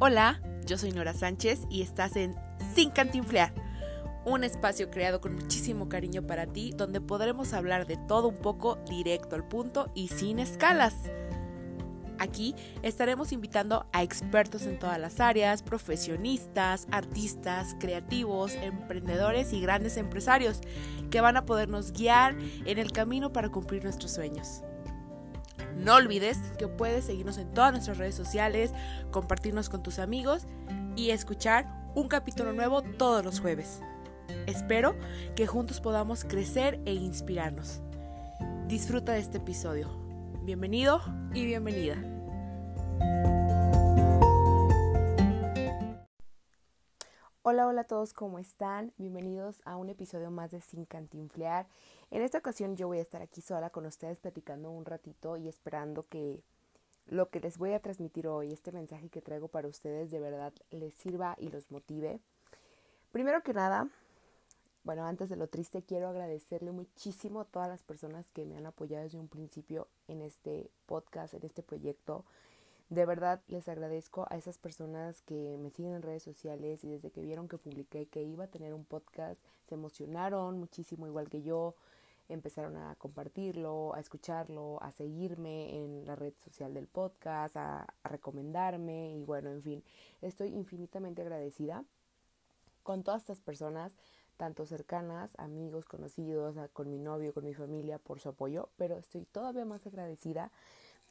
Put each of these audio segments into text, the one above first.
Hola, yo soy Nora Sánchez y estás en Sin Cantinflear, un espacio creado con muchísimo cariño para ti donde podremos hablar de todo un poco directo al punto y sin escalas. Aquí estaremos invitando a expertos en todas las áreas, profesionistas, artistas, creativos, emprendedores y grandes empresarios que van a podernos guiar en el camino para cumplir nuestros sueños. No olvides que puedes seguirnos en todas nuestras redes sociales, compartirnos con tus amigos y escuchar un capítulo nuevo todos los jueves. Espero que juntos podamos crecer e inspirarnos. Disfruta de este episodio. Bienvenido y bienvenida. Hola, hola a todos, ¿cómo están? Bienvenidos a un episodio más de Sin Cantinflear. En esta ocasión yo voy a estar aquí sola con ustedes platicando un ratito y esperando que lo que les voy a transmitir hoy, este mensaje que traigo para ustedes, de verdad les sirva y los motive. Primero que nada, bueno, antes de lo triste, quiero agradecerle muchísimo a todas las personas que me han apoyado desde un principio en este podcast, en este proyecto. De verdad les agradezco a esas personas que me siguen en redes sociales y desde que vieron que publiqué que iba a tener un podcast, se emocionaron muchísimo igual que yo empezaron a compartirlo, a escucharlo, a seguirme en la red social del podcast, a, recomendarme y bueno, en fin, estoy infinitamente agradecida con todas estas personas, tanto cercanas, amigos, conocidos, con mi novio, con mi familia, por su apoyo, pero estoy todavía más agradecida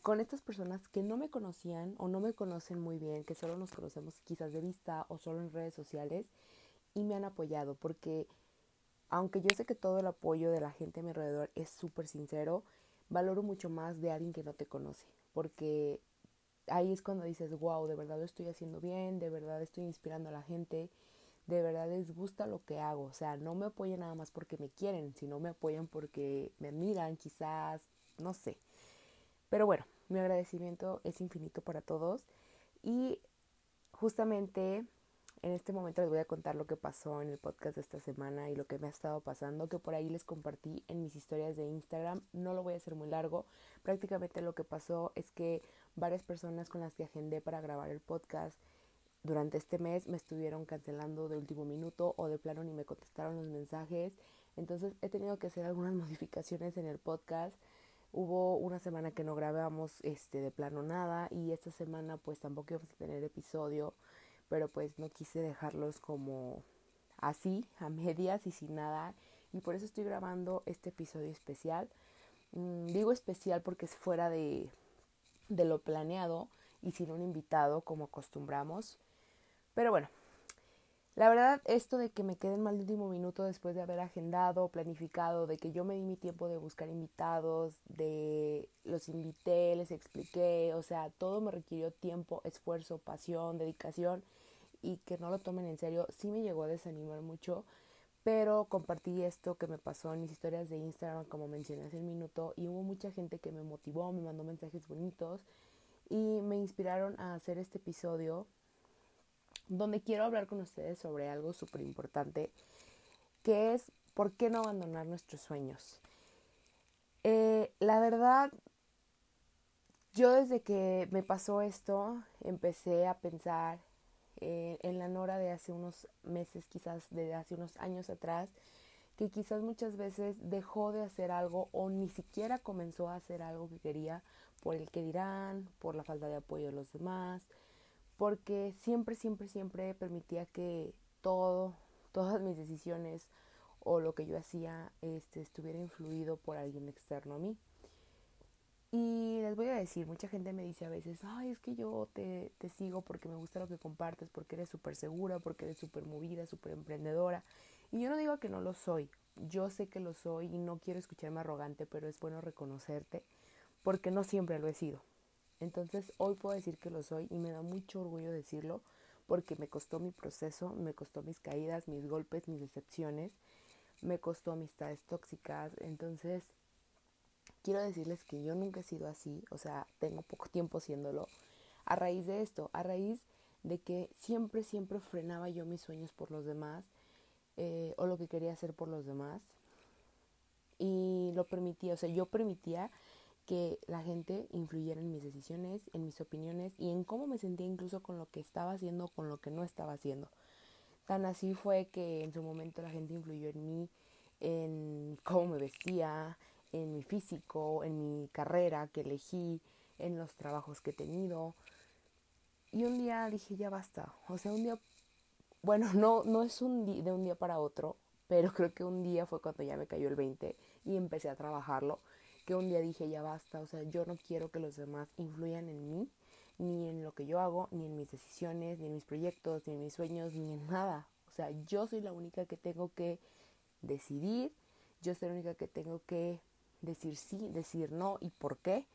con estas personas que no me conocían o no me conocen muy bien, que solo nos conocemos quizás de vista o solo en redes sociales y me han apoyado porque aunque yo sé que todo el apoyo de la gente a mi alrededor es súper sincero, valoro mucho más de alguien que no te conoce, porque ahí es cuando dices, wow, de verdad lo estoy haciendo bien, de verdad estoy inspirando a la gente, de verdad les gusta lo que hago, o sea, no me apoyan nada más porque me quieren, sino me apoyan porque me admiran, quizás, no sé. Pero bueno, mi agradecimiento es infinito para todos y justamente en este momento les voy a contar lo que pasó en el podcast de esta semana y lo que me ha estado pasando, que por ahí les compartí en mis historias de Instagram. No lo voy a hacer muy largo. Prácticamente lo que pasó es que varias personas con las que agendé para grabar el podcast durante este mes me estuvieron cancelando de último minuto o de plano ni me contestaron los mensajes. Entonces he tenido que hacer algunas modificaciones en el podcast. Hubo una semana que no grabamos este de plano nada y esta semana pues tampoco íbamos a tener episodio pero pues no quise dejarlos como así, a medias y sin nada. Y por eso estoy grabando este episodio especial. Mm, digo especial porque es fuera de, de lo planeado y sin un invitado como acostumbramos. Pero bueno, la verdad, esto de que me queden mal último minuto después de haber agendado, planificado, de que yo me di mi tiempo de buscar invitados, de los invité, les expliqué, o sea, todo me requirió tiempo, esfuerzo, pasión, dedicación y que no lo tomen en serio, sí me llegó a desanimar mucho, pero compartí esto que me pasó en mis historias de Instagram, como mencioné hace un minuto, y hubo mucha gente que me motivó, me mandó mensajes bonitos y me inspiraron a hacer este episodio donde quiero hablar con ustedes sobre algo súper importante, que es por qué no abandonar nuestros sueños. Eh, la verdad, yo desde que me pasó esto, empecé a pensar eh, en la Nora de hace unos meses, quizás de hace unos años atrás, que quizás muchas veces dejó de hacer algo o ni siquiera comenzó a hacer algo que quería por el que dirán, por la falta de apoyo de los demás, porque siempre, siempre, siempre permitía que todo, todas mis decisiones o lo que yo hacía este, estuviera influido por alguien externo a mí. Y les voy a decir, mucha gente me dice a veces, ay, es que yo te, te sigo porque me gusta lo que compartes, porque eres súper segura, porque eres súper movida, súper emprendedora. Y yo no digo que no lo soy, yo sé que lo soy y no quiero escucharme arrogante, pero es bueno reconocerte, porque no siempre lo he sido. Entonces hoy puedo decir que lo soy y me da mucho orgullo decirlo porque me costó mi proceso, me costó mis caídas, mis golpes, mis decepciones, me costó amistades tóxicas. Entonces quiero decirles que yo nunca he sido así, o sea, tengo poco tiempo siéndolo. A raíz de esto, a raíz de que siempre, siempre frenaba yo mis sueños por los demás eh, o lo que quería hacer por los demás y lo permitía, o sea, yo permitía que la gente influyera en mis decisiones, en mis opiniones y en cómo me sentía incluso con lo que estaba haciendo, con lo que no estaba haciendo. Tan así fue que en su momento la gente influyó en mí, en cómo me vestía, en mi físico, en mi carrera que elegí, en los trabajos que he tenido. Y un día dije, ya basta. O sea, un día, bueno, no, no es un de un día para otro, pero creo que un día fue cuando ya me cayó el 20 y empecé a trabajarlo, que un día dije, ya basta. O sea, yo no quiero que los demás influyan en mí, ni en lo que yo hago, ni en mis decisiones, ni en mis proyectos, ni en mis sueños, ni en nada. O sea, yo soy la única que tengo que decidir, yo soy la única que tengo que decir sí, decir no y por qué.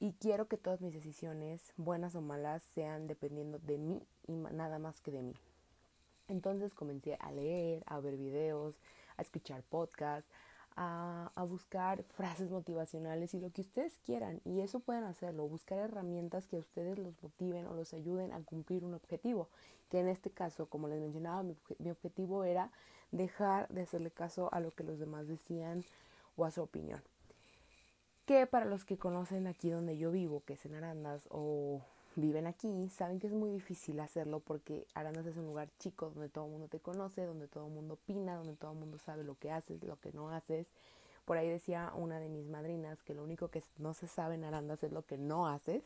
Y quiero que todas mis decisiones, buenas o malas, sean dependiendo de mí y nada más que de mí. Entonces comencé a leer, a ver videos, a escuchar podcasts, a, a, buscar frases motivacionales y lo que ustedes quieran. Y eso pueden hacerlo, buscar herramientas que a ustedes los motiven o los ayuden a cumplir un objetivo. Que en este caso, como les mencionaba, mi, mi objetivo era dejar de hacerle caso a lo que los demás decían o a su opinión. Que para los que conocen aquí donde yo vivo, que es en Arandas o viven aquí, saben que es muy difícil hacerlo porque Arandas es un lugar chico donde todo el mundo te conoce, donde todo el mundo opina, donde todo el mundo sabe lo que haces, lo que no haces. Por ahí decía una de mis madrinas que lo único que no se sabe en Arandas es lo que no haces.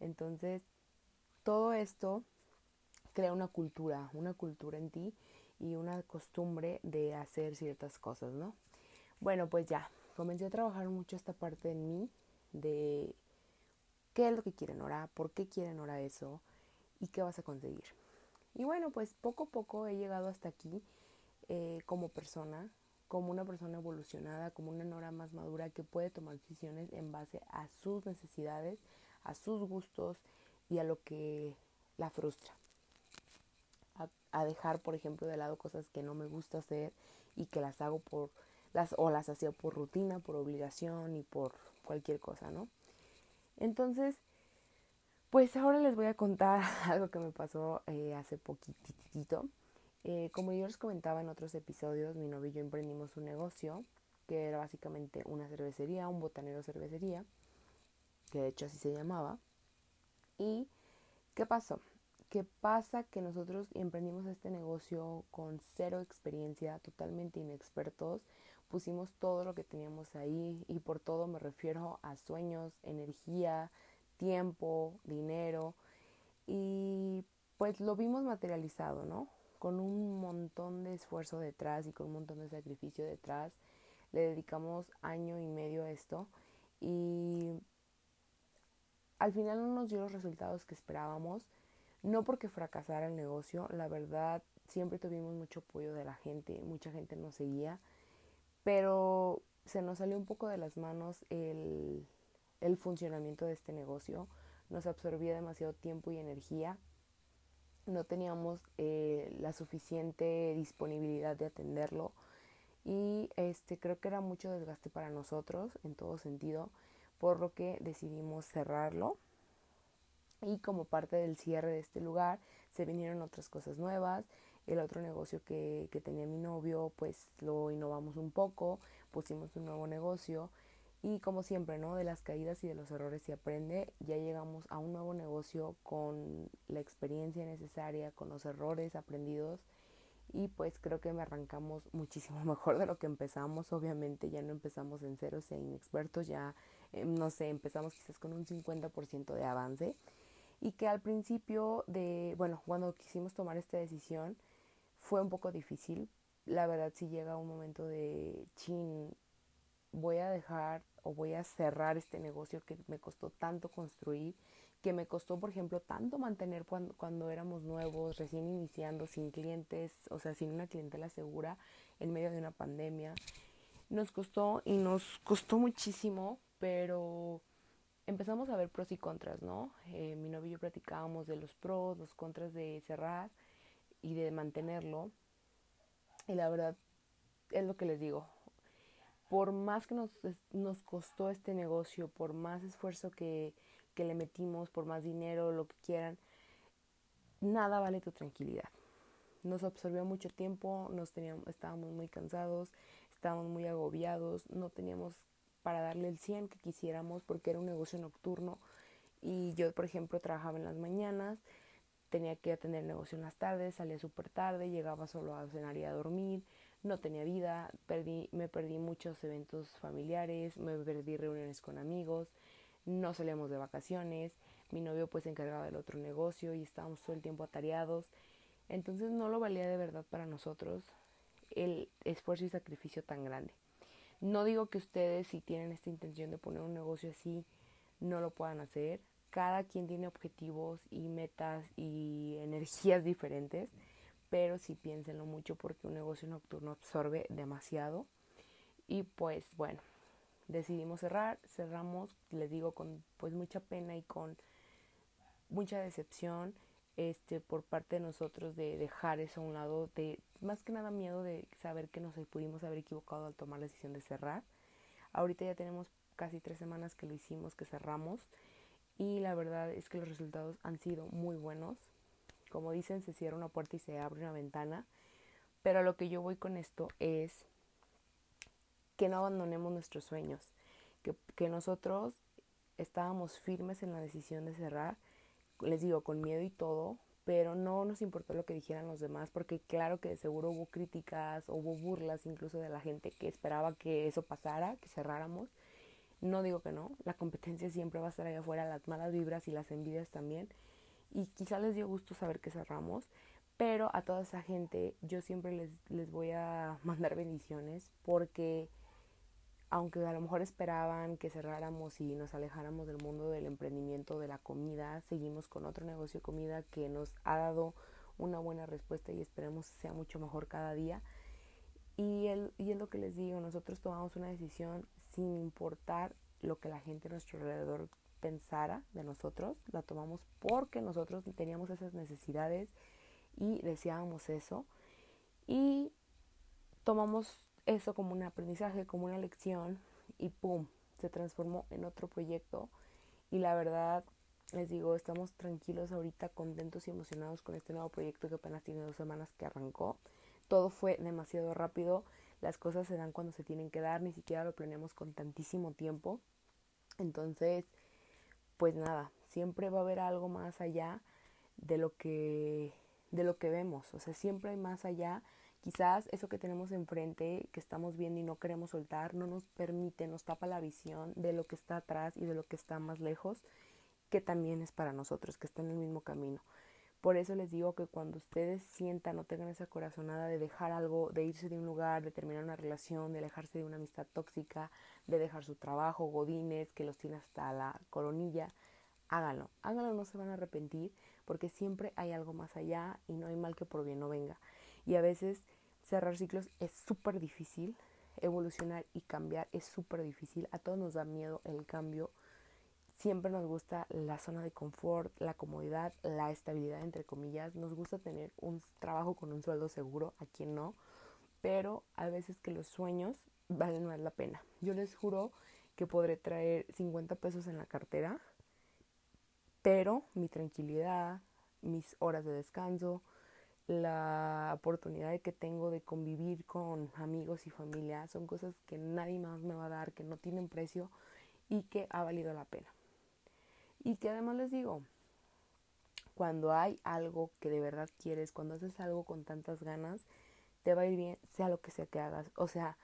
Entonces, todo esto crea una cultura, una cultura en ti y una costumbre de hacer ciertas cosas, ¿no? Bueno, pues ya, comencé a trabajar mucho esta parte en mí de qué es lo que quieren ahora, por qué quieren ahora eso y qué vas a conseguir. Y bueno, pues poco a poco he llegado hasta aquí eh, como persona, como una persona evolucionada, como una Nora más madura que puede tomar decisiones en base a sus necesidades, a sus gustos y a lo que la frustra. A, a dejar, por ejemplo, de lado cosas que no me gusta hacer y que las hago por las o las hacía por rutina, por obligación y por cualquier cosa, ¿no? Entonces, pues ahora les voy a contar algo que me pasó eh, hace poquitito. Eh, como yo les comentaba en otros episodios, mi novio y yo emprendimos un negocio que era básicamente una cervecería, un botanero cervecería, que de hecho así se llamaba. ¿Y qué pasó? ¿Qué pasa? Que nosotros emprendimos este negocio con cero experiencia, totalmente inexpertos pusimos todo lo que teníamos ahí y por todo me refiero a sueños, energía, tiempo, dinero y pues lo vimos materializado, ¿no? Con un montón de esfuerzo detrás y con un montón de sacrificio detrás. Le dedicamos año y medio a esto y al final no nos dio los resultados que esperábamos. No porque fracasara el negocio, la verdad siempre tuvimos mucho apoyo de la gente, mucha gente nos seguía pero se nos salió un poco de las manos el, el funcionamiento de este negocio, nos absorbía demasiado tiempo y energía, no teníamos eh, la suficiente disponibilidad de atenderlo. Y este creo que era mucho desgaste para nosotros en todo sentido, por lo que decidimos cerrarlo. Y como parte del cierre de este lugar se vinieron otras cosas nuevas, el otro negocio que, que tenía mi novio, pues lo innovamos un poco, pusimos un nuevo negocio y como siempre, ¿no? De las caídas y de los errores se aprende. Ya llegamos a un nuevo negocio con la experiencia necesaria, con los errores aprendidos y pues creo que me arrancamos muchísimo mejor de lo que empezamos. Obviamente ya no empezamos en cero, sea inexpertos, ya eh, no sé, empezamos quizás con un 50% de avance y que al principio de, bueno, cuando quisimos tomar esta decisión, fue un poco difícil. La verdad sí llega un momento de, chin, voy a dejar o voy a cerrar este negocio que me costó tanto construir, que me costó, por ejemplo, tanto mantener cuando, cuando éramos nuevos, recién iniciando, sin clientes, o sea, sin una clientela segura, en medio de una pandemia. Nos costó y nos costó muchísimo, pero empezamos a ver pros y contras, ¿no? Eh, mi novio y yo platicábamos de los pros, los contras de cerrar y de mantenerlo. Y la verdad es lo que les digo. Por más que nos, nos costó este negocio, por más esfuerzo que, que le metimos, por más dinero, lo que quieran, nada vale tu tranquilidad. Nos absorbió mucho tiempo, nos teníamos, estábamos muy cansados, estábamos muy agobiados, no teníamos para darle el 100 que quisiéramos porque era un negocio nocturno y yo, por ejemplo, trabajaba en las mañanas, tenía que atender negocio en las tardes, salía súper tarde, llegaba solo a cenar y a dormir, no tenía vida, perdí, me perdí muchos eventos familiares, me perdí reuniones con amigos, no salíamos de vacaciones, mi novio pues se encargaba del otro negocio y estábamos todo el tiempo atareados, entonces no lo valía de verdad para nosotros el esfuerzo y sacrificio tan grande. No digo que ustedes si tienen esta intención de poner un negocio así no lo puedan hacer, cada quien tiene objetivos y metas y energías diferentes, pero sí piénsenlo mucho porque un negocio nocturno absorbe demasiado. Y pues bueno, decidimos cerrar, cerramos, les digo, con pues mucha pena y con mucha decepción este por parte de nosotros de dejar eso a un lado, de más que nada miedo de saber que nos pudimos haber equivocado al tomar la decisión de cerrar. Ahorita ya tenemos casi tres semanas que lo hicimos, que cerramos y la verdad es que los resultados han sido muy buenos. Como dicen, se cierra una puerta y se abre una ventana, pero lo que yo voy con esto es que no abandonemos nuestros sueños, que, que nosotros estábamos firmes en la decisión de cerrar, les digo, con miedo y todo, pero no nos importó lo que dijeran los demás, porque claro que de seguro hubo críticas, hubo burlas incluso de la gente que esperaba que eso pasara, que cerráramos, no digo que no, la competencia siempre va a estar allá afuera, las malas vibras y las envidias también. Y quizá les dio gusto saber que cerramos, pero a toda esa gente yo siempre les, les voy a mandar bendiciones porque aunque a lo mejor esperaban que cerráramos y nos alejáramos del mundo del emprendimiento de la comida, seguimos con otro negocio de comida que nos ha dado una buena respuesta y esperemos sea mucho mejor cada día. Y, el, y es lo que les digo, nosotros tomamos una decisión sin importar lo que la gente a nuestro alrededor pensara de nosotros, la tomamos porque nosotros teníamos esas necesidades y deseábamos eso y tomamos eso como un aprendizaje, como una lección y ¡pum! se transformó en otro proyecto y la verdad les digo, estamos tranquilos ahorita, contentos y emocionados con este nuevo proyecto que apenas tiene dos semanas que arrancó. Todo fue demasiado rápido las cosas se dan cuando se tienen que dar, ni siquiera lo planeamos con tantísimo tiempo. Entonces, pues nada, siempre va a haber algo más allá de lo que de lo que vemos, o sea, siempre hay más allá. Quizás eso que tenemos enfrente, que estamos viendo y no queremos soltar, no nos permite, nos tapa la visión de lo que está atrás y de lo que está más lejos, que también es para nosotros, que está en el mismo camino. Por eso les digo que cuando ustedes sientan o tengan esa corazonada de dejar algo, de irse de un lugar, de terminar una relación, de alejarse de una amistad tóxica, de dejar su trabajo, godines, que los tiene hasta la coronilla, háganlo. Háganlo, no se van a arrepentir, porque siempre hay algo más allá y no hay mal que por bien no venga. Y a veces cerrar ciclos es súper difícil, evolucionar y cambiar es súper difícil. A todos nos da miedo el cambio Siempre nos gusta la zona de confort, la comodidad, la estabilidad, entre comillas. Nos gusta tener un trabajo con un sueldo seguro, a quien no. Pero a veces que los sueños valen más la pena. Yo les juro que podré traer 50 pesos en la cartera, pero mi tranquilidad, mis horas de descanso, la oportunidad que tengo de convivir con amigos y familia son cosas que nadie más me va a dar, que no tienen precio y que ha valido la pena. Y que además les digo, cuando hay algo que de verdad quieres, cuando haces algo con tantas ganas, te va a ir bien, sea lo que sea que hagas. O sea,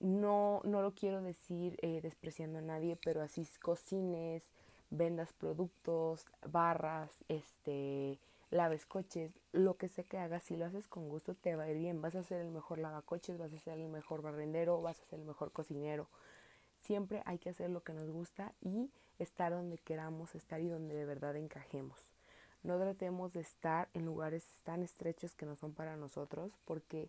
no, no lo quiero decir eh, despreciando a nadie, pero así cocines, vendas productos, barras, este, laves coches, lo que sea que hagas, si lo haces con gusto te va a ir bien. Vas a ser el mejor lavacoches, vas a ser el mejor barrendero, vas a ser el mejor cocinero. Siempre hay que hacer lo que nos gusta y estar donde queramos estar y donde de verdad encajemos. No tratemos de estar en lugares tan estrechos que no son para nosotros porque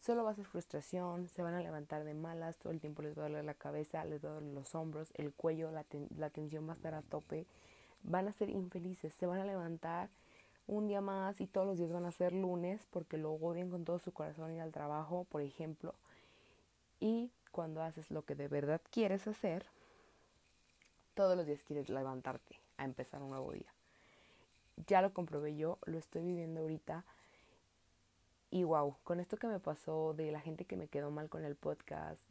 solo va a ser frustración, se van a levantar de malas, todo el tiempo les va a doler la cabeza, les va a doler los hombros, el cuello, la, tensión va a estar a tope, van a ser infelices, se van a levantar un día más y todos los días van a ser lunes porque lo odian con todo su corazón ir al trabajo, por ejemplo. Y cuando haces lo que de verdad quieres hacer, todos los días quieres levantarte a empezar un nuevo día. Ya lo comprobé yo, lo estoy viviendo ahorita. Y wow, con esto que me pasó de la gente que me quedó mal con el podcast,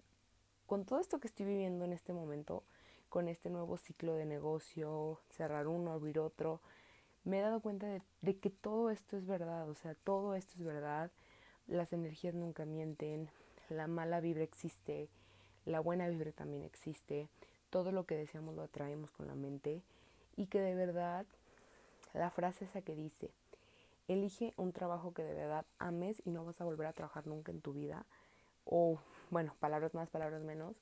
con todo esto que estoy viviendo en este momento, con este nuevo ciclo de negocio, cerrar uno, abrir otro, me he dado cuenta de, que todo esto es verdad, o sea, todo esto es verdad, las energías nunca mienten, la mala vibra existe, la buena vibra también existe, todo lo que deseamos lo atraemos con la mente y que de verdad la frase esa que dice, elige un trabajo que de verdad ames y no vas a volver a trabajar nunca en tu vida, o bueno, palabras más, palabras menos,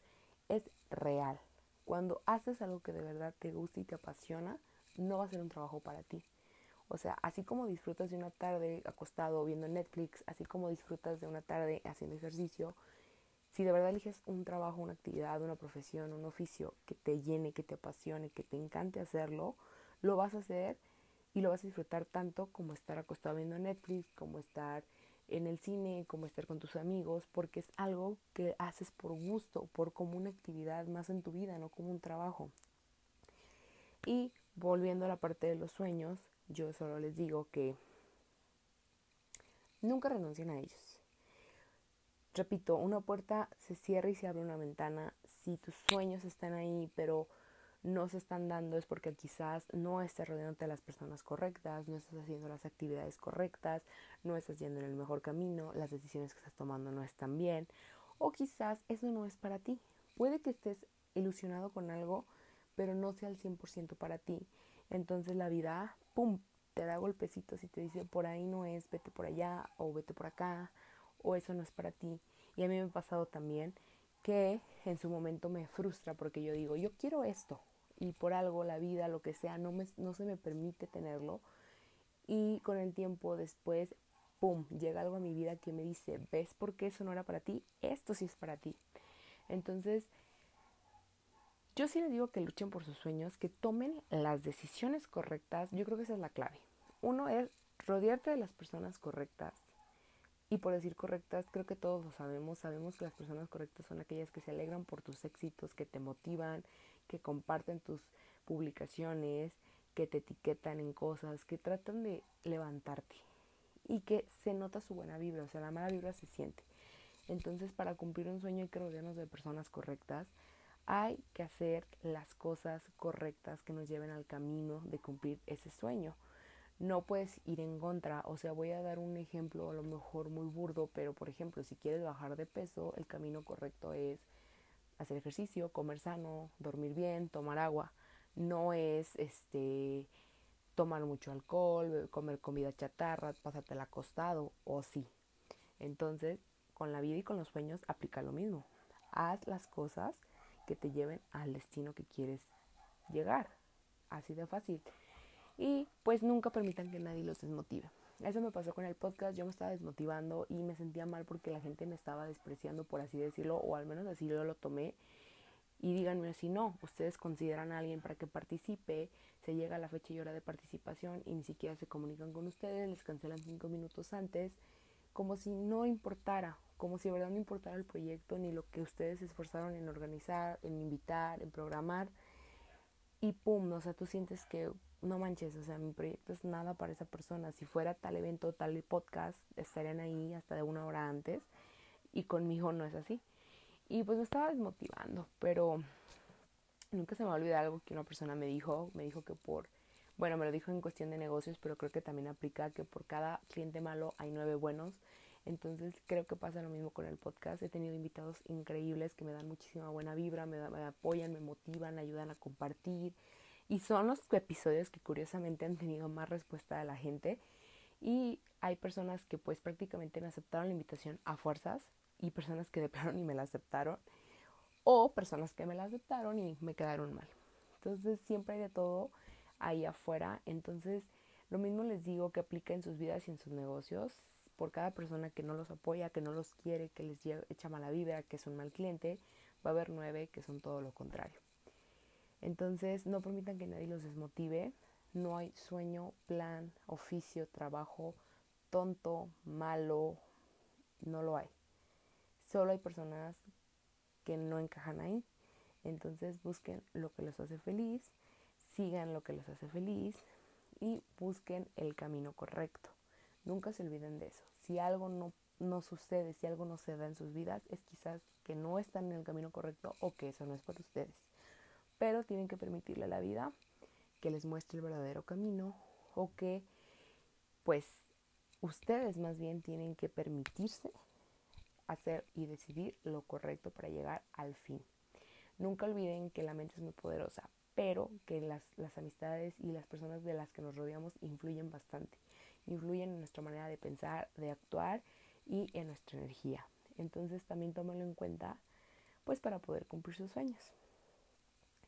es real. Cuando haces algo que de verdad te gusta y te apasiona, no va a ser un trabajo para ti. O sea, así como disfrutas de una tarde acostado viendo Netflix, así como disfrutas de una tarde haciendo ejercicio, si de verdad eliges un trabajo, una actividad, una profesión, un oficio que te llene, que te apasione, que te encante hacerlo, lo vas a hacer y lo vas a disfrutar tanto como estar acostado viendo Netflix, como estar en el cine, como estar con tus amigos, porque es algo que haces por gusto, por como una actividad más en tu vida, no como un trabajo. Y volviendo a la parte de los sueños, yo solo les digo que nunca renuncien a ellos repito, una puerta se cierra y se abre una ventana. Si tus sueños están ahí, pero no se están dando, es porque quizás no estés rodeándote de las personas correctas, no estás haciendo las actividades correctas, no estás yendo en el mejor camino, las decisiones que estás tomando no están bien, o quizás eso no es para ti. Puede que estés ilusionado con algo, pero no sea al 100% para ti. Entonces la vida, ¡pum!, te da golpecitos y te dice, por ahí no es, vete por allá o vete por acá o eso no es para ti. Y a mí me ha pasado también que en su momento me frustra porque yo digo, yo quiero esto y por algo la vida, lo que sea, no, me, no se me permite tenerlo. Y con el tiempo después, ¡pum!, llega algo a mi vida que me dice, ¿ves por qué eso no era para ti? Esto sí es para ti. Entonces, yo sí les digo que luchen por sus sueños, que tomen las decisiones correctas. Yo creo que esa es la clave. Uno es rodearte de las personas correctas, y por decir correctas, creo que todos lo sabemos. Sabemos que las personas correctas son aquellas que se alegran por tus éxitos, que te motivan, que comparten tus publicaciones, que te etiquetan en cosas, que tratan de levantarte y que se nota su buena vibra, o sea, la mala vibra se siente. Entonces, para cumplir un sueño hay que rodearnos de personas correctas. Hay que hacer las cosas correctas que nos lleven al camino de cumplir ese sueño no puedes ir en contra. O sea, voy a dar un ejemplo a lo mejor muy burdo, pero por ejemplo, si quieres bajar de peso, el camino correcto es hacer ejercicio, comer sano, dormir bien, tomar agua. No es este tomar mucho alcohol, comer comida chatarra, pasarte acostado o sí. Entonces, con la vida y con los sueños aplica lo mismo. Haz las cosas que te lleven al destino que quieres llegar. Así de fácil y pues nunca permitan que nadie los desmotive. Eso me pasó con el podcast, yo me estaba desmotivando y me sentía mal porque la gente me estaba despreciando, por así decirlo, o al menos así yo lo tomé. Y díganme si no, ustedes consideran a alguien para que participe, se llega a la fecha y hora de participación y ni siquiera se comunican con ustedes, les cancelan cinco minutos antes, como si no importara, como si de verdad no importara el proyecto ni lo que ustedes se esforzaron en organizar, en invitar, en programar. Y pum, o sea, tú sientes que no manches, o sea, mi proyecto es nada para esa persona. Si fuera tal evento, tal podcast, estarían ahí hasta de una hora antes y conmigo no es así. Y pues me estaba desmotivando, pero nunca se me olvida algo que una persona me dijo, me dijo que por, bueno, me lo dijo en cuestión de negocios, pero creo que también aplica que por cada cliente malo hay nueve buenos. Entonces creo que pasa lo mismo con el podcast. He tenido invitados increíbles que me dan muchísima buena vibra, me, me apoyan, me motivan, ayudan a compartir y son los episodios que curiosamente han tenido más respuesta de la gente. Y hay personas que pues prácticamente me aceptaron la invitación a fuerzas y personas que de plano ni me la aceptaron. O personas que me la aceptaron y me quedaron mal. Entonces siempre hay de todo ahí afuera. Entonces lo mismo les digo que aplica en sus vidas y en sus negocios. Por cada persona que no los apoya, que no los quiere, que les echa mala vida, que es un mal cliente, va a haber nueve que son todo lo contrario. Entonces no permitan que nadie los desmotive. No hay sueño, plan, oficio, trabajo tonto, malo. No lo hay. Solo hay personas que no encajan ahí. Entonces busquen lo que les hace feliz, sigan lo que les hace feliz y busquen el camino correcto. Nunca se olviden de eso. Si algo no, no sucede, si algo no se da en sus vidas, es quizás que no están en el camino correcto o que eso no es para ustedes. Pero tienen que permitirle a la vida que les muestre el verdadero camino o que pues ustedes más bien tienen que permitirse hacer y decidir lo correcto para llegar al fin. Nunca olviden que la mente es muy poderosa, pero que las, las amistades y las personas de las que nos rodeamos influyen bastante. Influyen en nuestra manera de pensar, de actuar y en nuestra energía. Entonces también tómenlo en cuenta pues para poder cumplir sus sueños.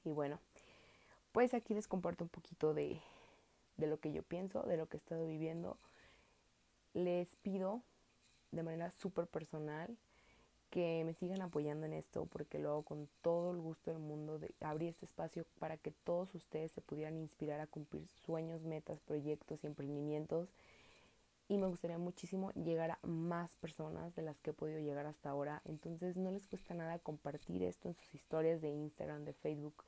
Y bueno, pues aquí les comparto un poquito de, de lo que yo pienso, de lo que he estado viviendo. Les pido de manera súper personal que me sigan apoyando en esto porque lo hago con todo el gusto del mundo de abrir este espacio para que todos ustedes se pudieran inspirar a cumplir sueños, metas, proyectos y emprendimientos y me gustaría muchísimo llegar a más personas de las que he podido llegar hasta ahora. Entonces no les cuesta nada compartir esto en sus historias de Instagram, de Facebook,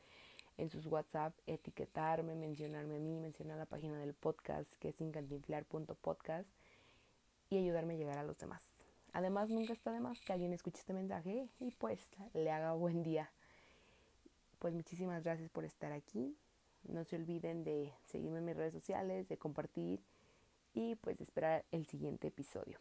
en sus WhatsApp, etiquetarme, mencionarme a mí, mencionar la página del podcast que es incantinflar.podcast y ayudarme a llegar a los demás. Además, nunca está de más que alguien escuche este mensaje y pues le haga buen día. Pues muchísimas gracias por estar aquí. No se olviden de seguirme en mis redes sociales, de compartir y pues esperar el siguiente episodio.